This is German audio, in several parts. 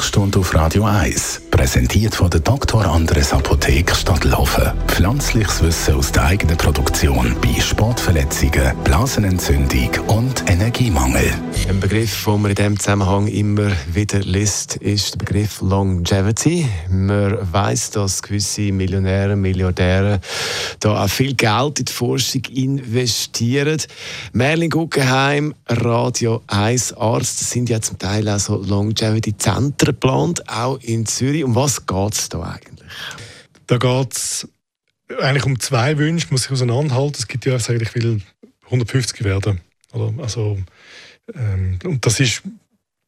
Sprechstunde auf Radio 1, präsentiert von der Dr. Andres Apotheke Stadtlaufen. Pflanzliches Wissen aus der eigenen Produktion bei Sportverletzungen, Blasenentzündung und Energiemangel. Ein Begriff, den man in diesem Zusammenhang immer wieder liest, ist der Begriff Longevity. Man weiß, dass gewisse Millionäre, Milliardäre da auch viel Geld in die Forschung investieren. Merlin Guggenheim, Radio 1 Arzt, sind ja zum Teil auch so Longevity-Zentren geplant, auch in Zürich. Um was geht es da eigentlich? Da geht es eigentlich um zwei Wünsche, muss ich auseinanderhalten. Es gibt ja, sage ich will 150 werden. Also, ähm, und das ist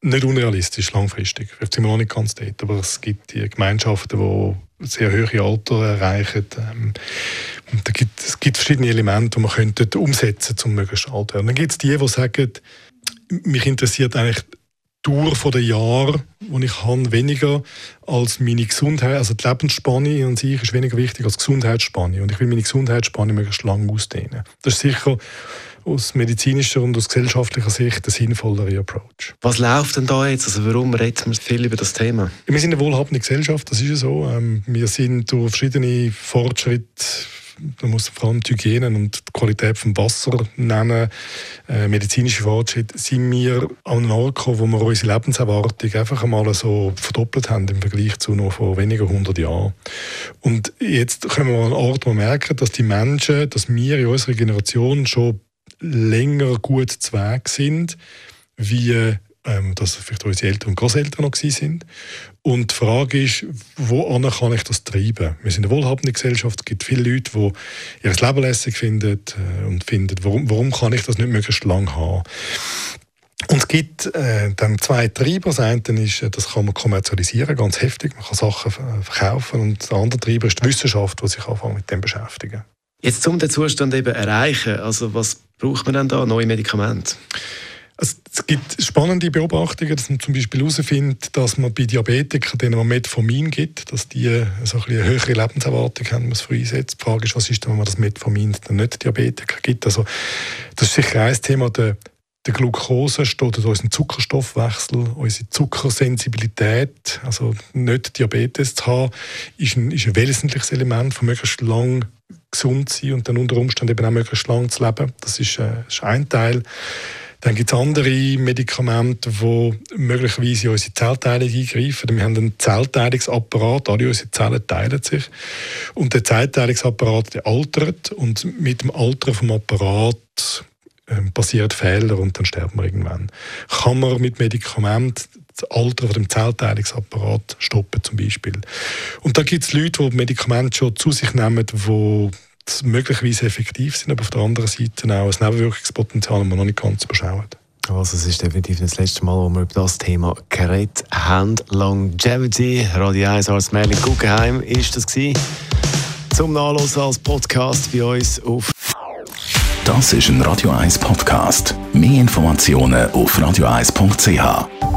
nicht unrealistisch langfristig. Vielleicht sind wir noch nicht ganz dort, aber es gibt die Gemeinschaften, die sehr hohe Alter erreichen. Ähm, da gibt, es gibt verschiedene Elemente, die man könnte umsetzen könnte, um möglichst alt zu werden. Dann gibt es die, die sagen, mich interessiert eigentlich Dauer der Jahre, die ich habe, weniger als meine Gesundheit, also die Lebensspanne an sich ist weniger wichtig als die Gesundheitsspanne und ich will meine Gesundheitsspanne möglichst lang ausdehnen. Das ist sicher aus medizinischer und aus gesellschaftlicher Sicht ein sinnvollerer Approach. Was läuft denn da jetzt? Also warum redet man viel über das Thema? Wir sind eine wohlhabende Gesellschaft, das ist ja so. Ähm, wir sind durch verschiedene Fortschritte man muss vor allem die Hygiene und die Qualität des Wassers nennen, äh, medizinische Fortschritte, sind wir an einem Ort gekommen, wo wir unsere Lebenserwartung einfach einmal so verdoppelt haben im Vergleich zu noch vor weniger hundert Jahren. Und jetzt können wir an einen Ort, wo wir merken, dass die Menschen, dass wir in unserer Generation schon länger gut zu Weg sind, wie ähm, dass vielleicht unsere Eltern und Großeltern noch sind. Und die Frage ist, wo kann ich das treiben? Wir sind eine wohlhabende Gesellschaft, es gibt viele Leute, die ihr Leben lässig finden äh, und finden, warum, warum kann ich das nicht möglichst lang haben? Und es gibt äh, dann zwei Treiber. Das eine ist, äh, das kann man kommerzialisieren, ganz heftig. Man kann Sachen verkaufen. Und der andere Treiber ist die Wissenschaft, die sich anfängt mit dem beschäftigen. Jetzt um den Zustand eben erreichen, also was braucht man denn da? Neue Medikamente? Es gibt spannende Beobachtungen, dass man zum Beispiel herausfindet, dass man bei Diabetikern, denen man Metformin gibt, dass die so ein eine höhere Lebenserwartung haben, was früh einsetzt. Die Frage ist, was ist, wenn man das Metformin dann nicht Diabetiker gibt. Also, das ist sicher ein Thema, der, der Glucose steht unserem Zuckerstoffwechsel, unsere Zuckersensibilität, also nicht Diabetes zu haben, ist ein, ist ein wesentliches Element, von möglichst lang gesund zu sein und dann unter Umständen eben auch möglichst lang zu leben. Das ist, äh, ist ein Teil. Dann gibt es andere Medikamente, die möglicherweise in unsere Zellteilung eingreifen. Wir haben einen Zellteilungsapparat, alle unsere Zellen teilen sich. Und der Zellteilungsapparat der altert und mit dem Altern vom Apparat ähm, passieren Fehler und dann sterben wir irgendwann. Kann man mit Medikamenten das Alter von dem Zellteilungsapparat stoppen zum Beispiel. Und da gibt es Leute, die Medikamente schon zu sich nehmen, die möglicherweise effektiv sind, aber auf der anderen Seite auch ein Nebenwirkungspotenzial, das man noch nicht ganz überschaut. Also es ist definitiv das letzte Mal, wo wir über das Thema geredet haben. Longevity, Radio 1 als Merlin Guggenheim ist das gewesen. Zum Nachlesen als Podcast bei uns auf Das ist ein Radio 1 Podcast. Mehr Informationen auf radio1.ch.